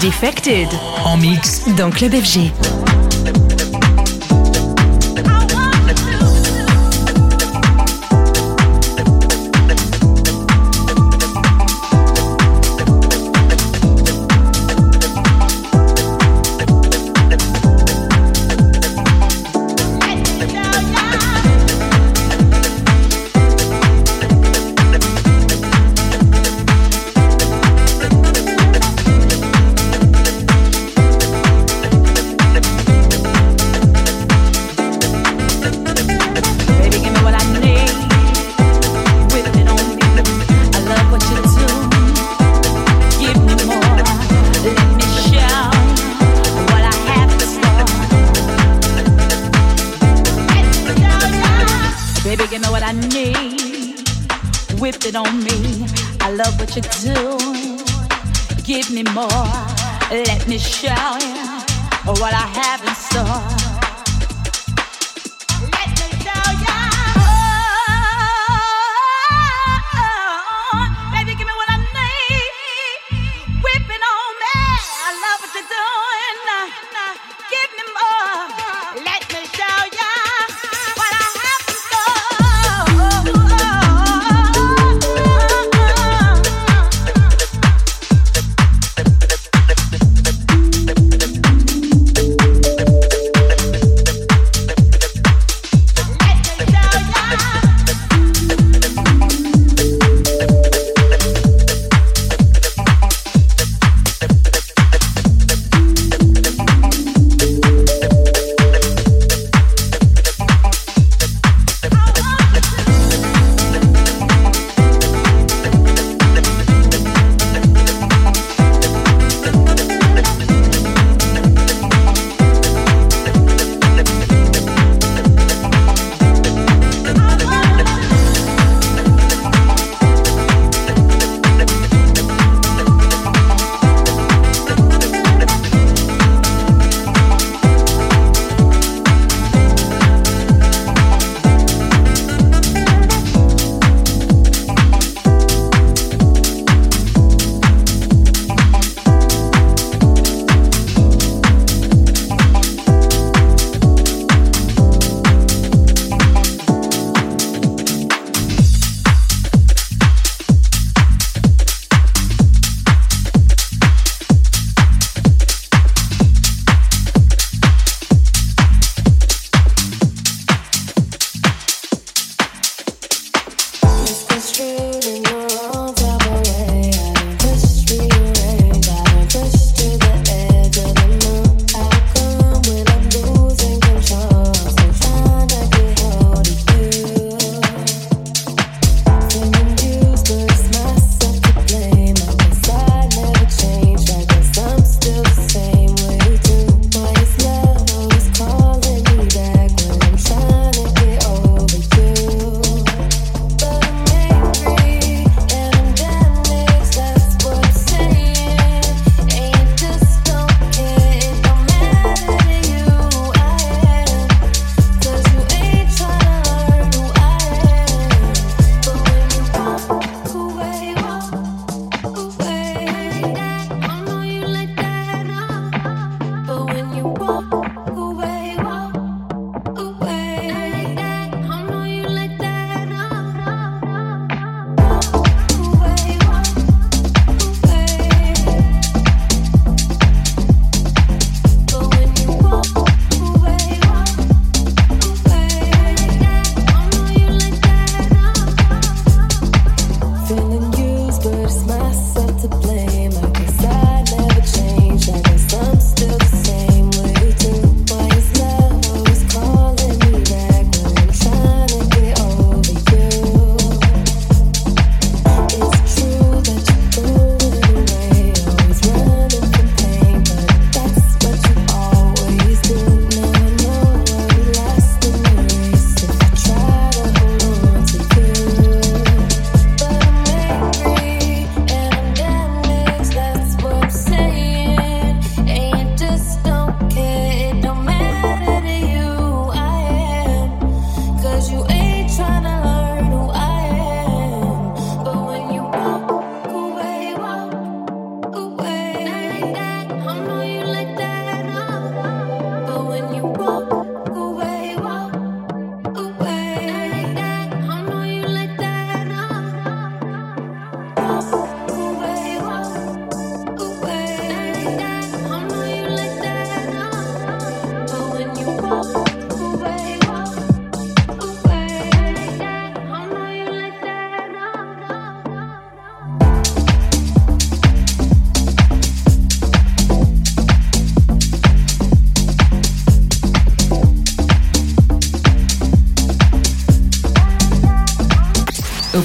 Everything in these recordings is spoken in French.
Defected. En mix dans Club FG. you do. Give me more, let me show you what I have in store.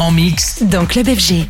En mix. Dans Club FG.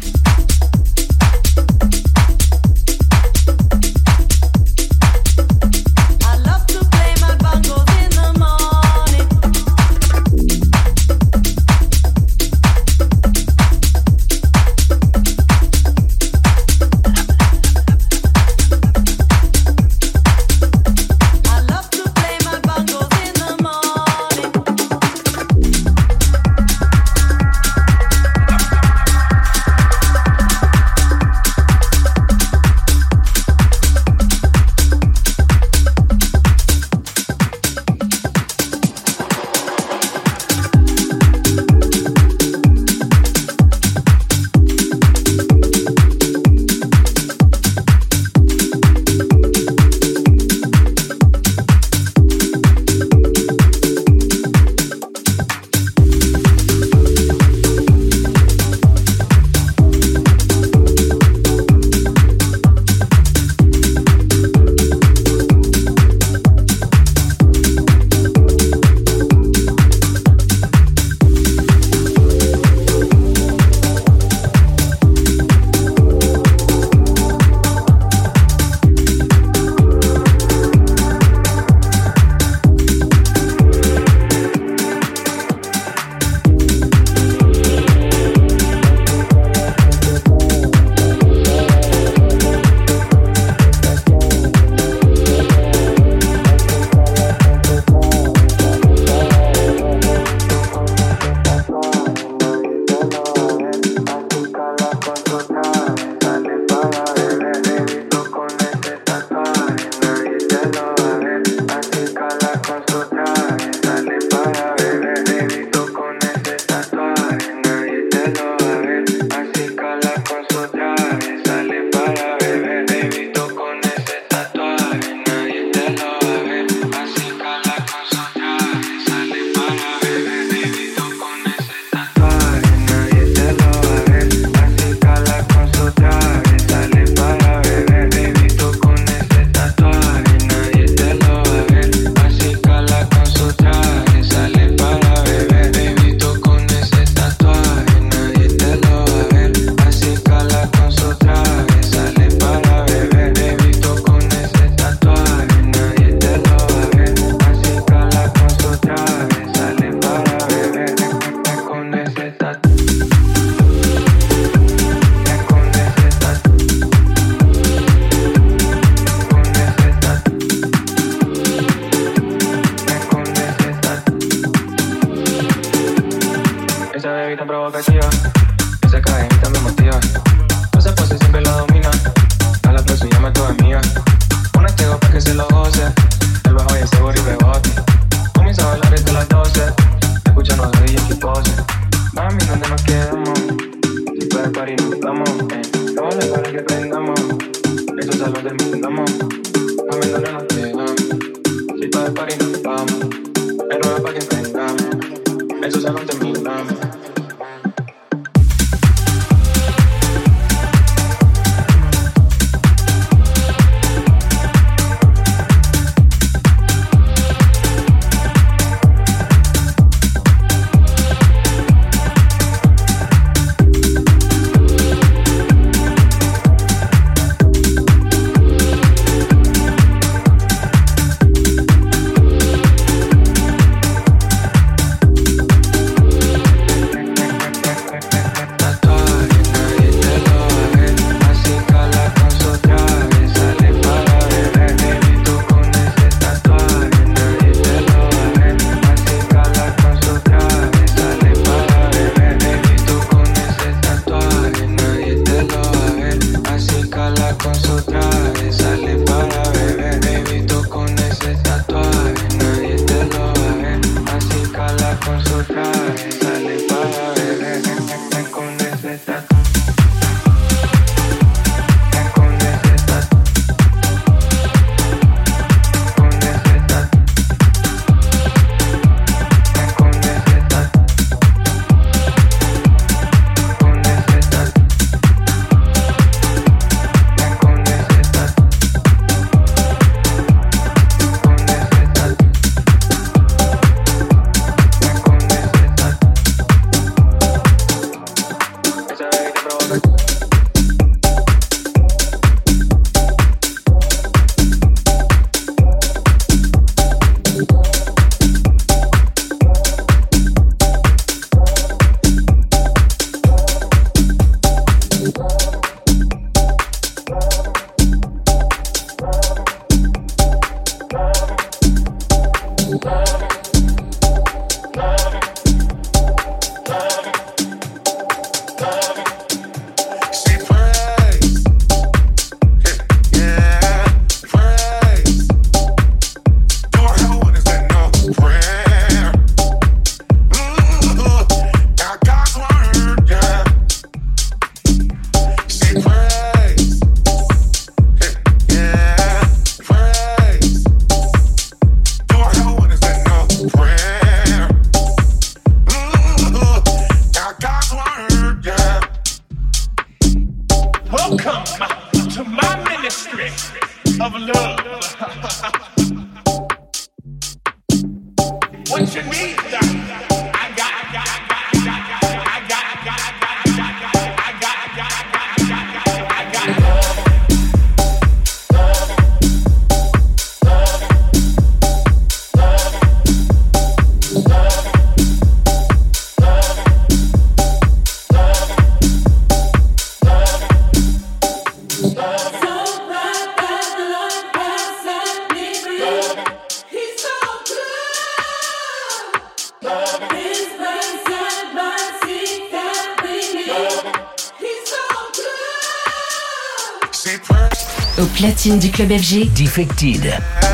escuchan los brillos que posen. Mami, ¿dónde nos quedamos? Si para el party nos vamos, eh. No le para que prendamos. Eso ya lo terminamos. Mami, ¿dónde nos quedamos? Si para el party nos vamos. Pero no para que prendamos. Club FG. Defected.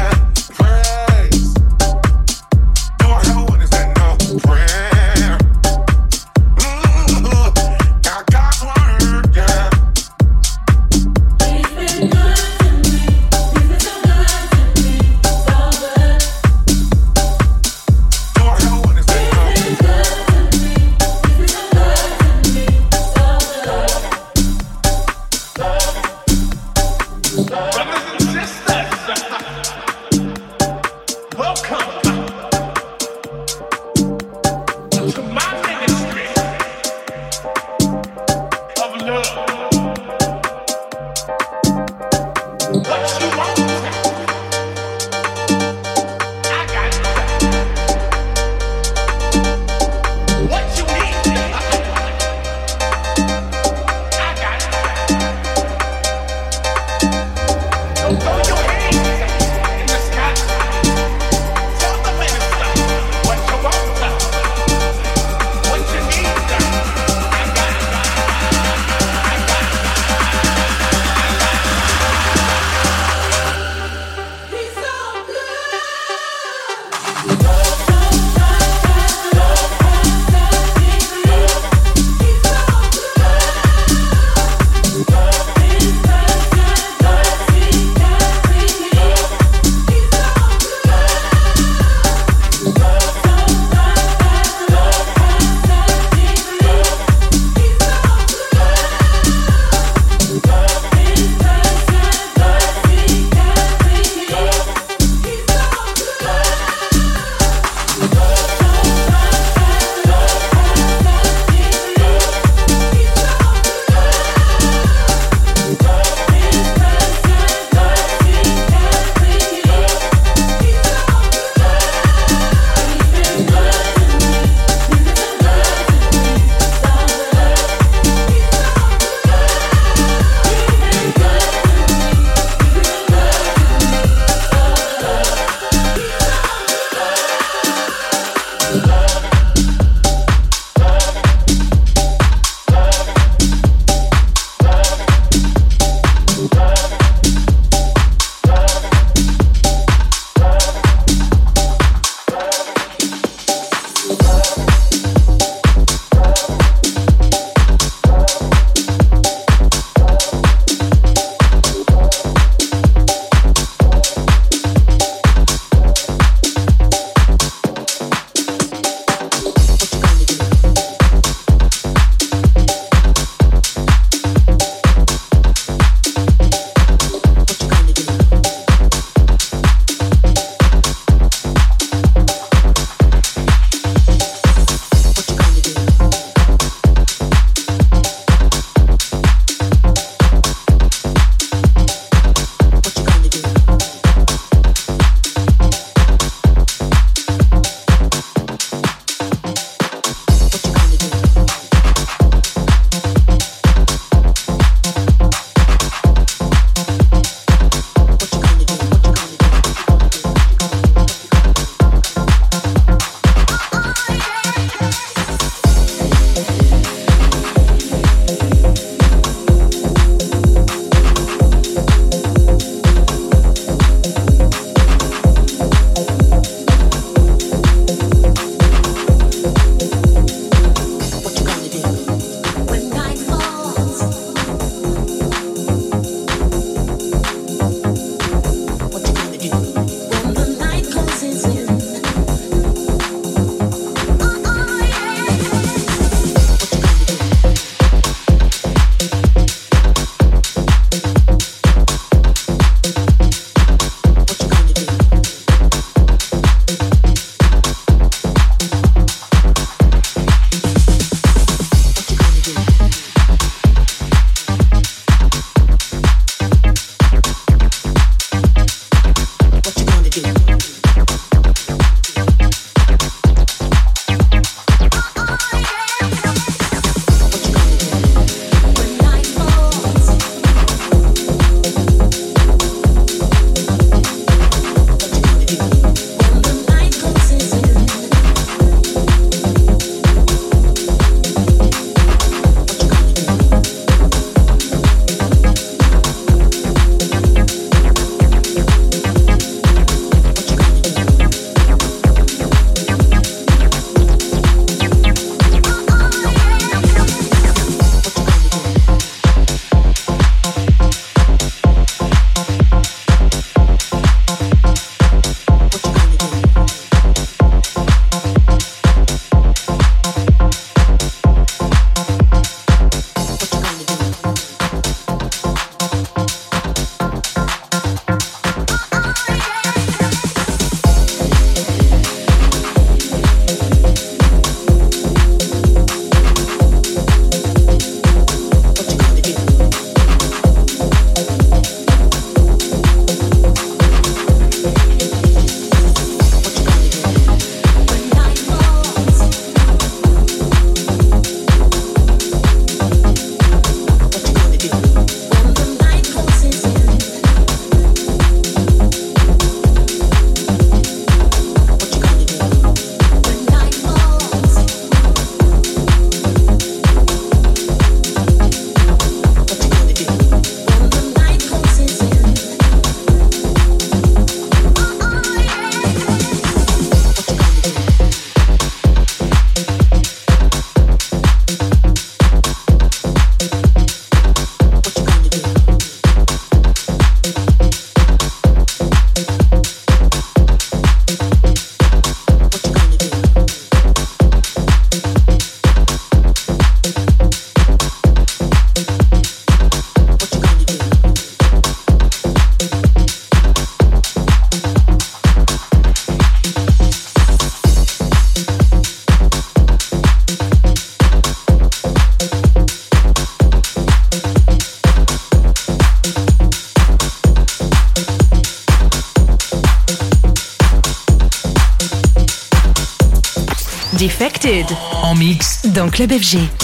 Club FG.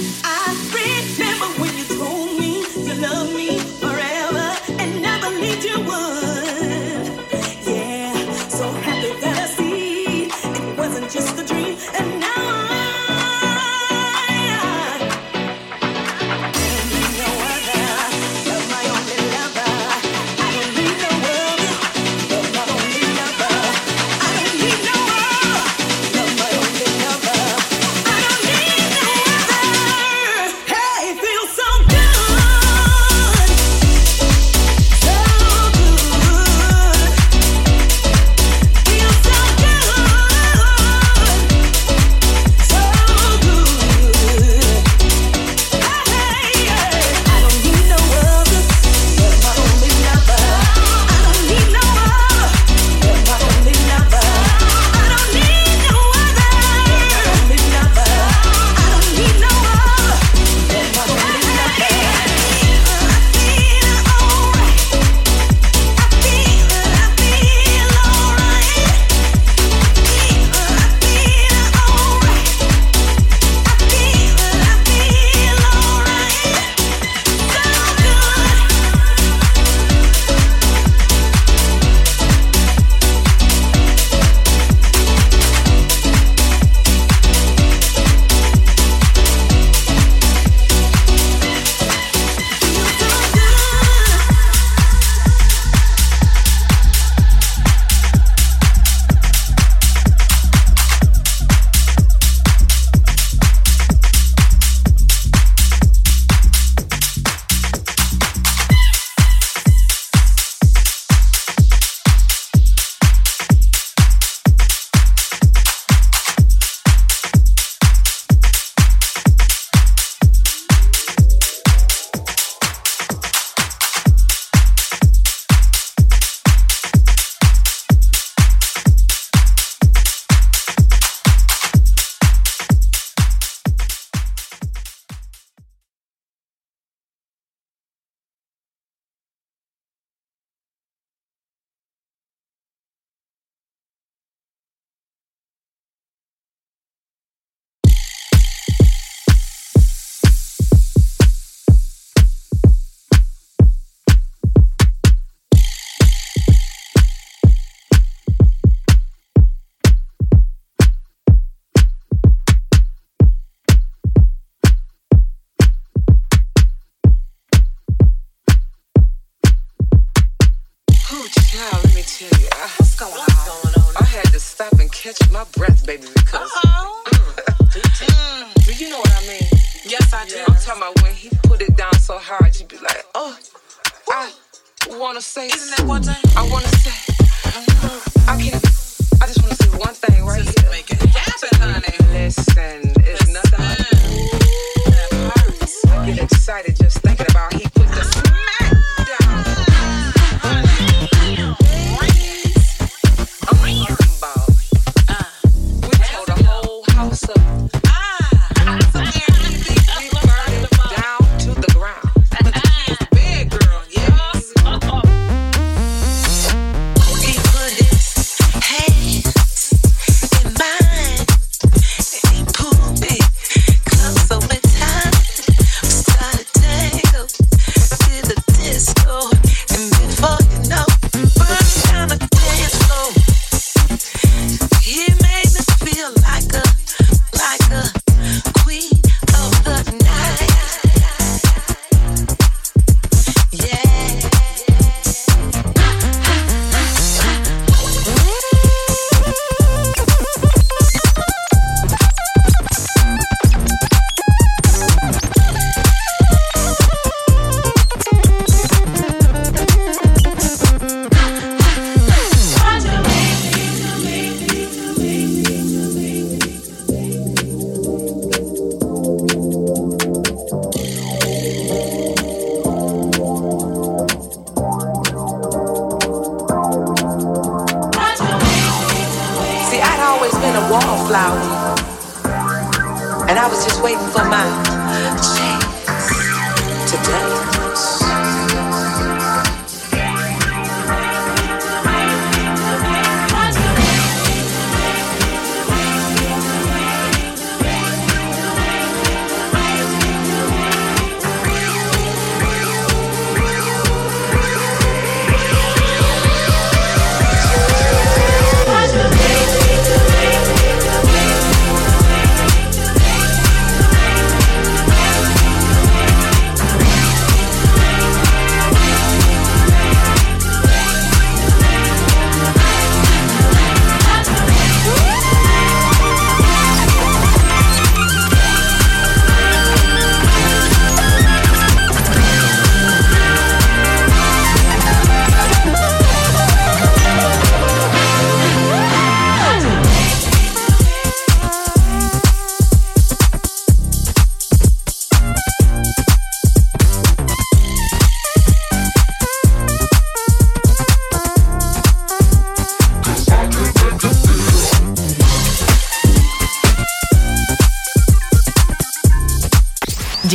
I regret.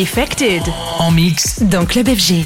Defected En mix dans Club FG.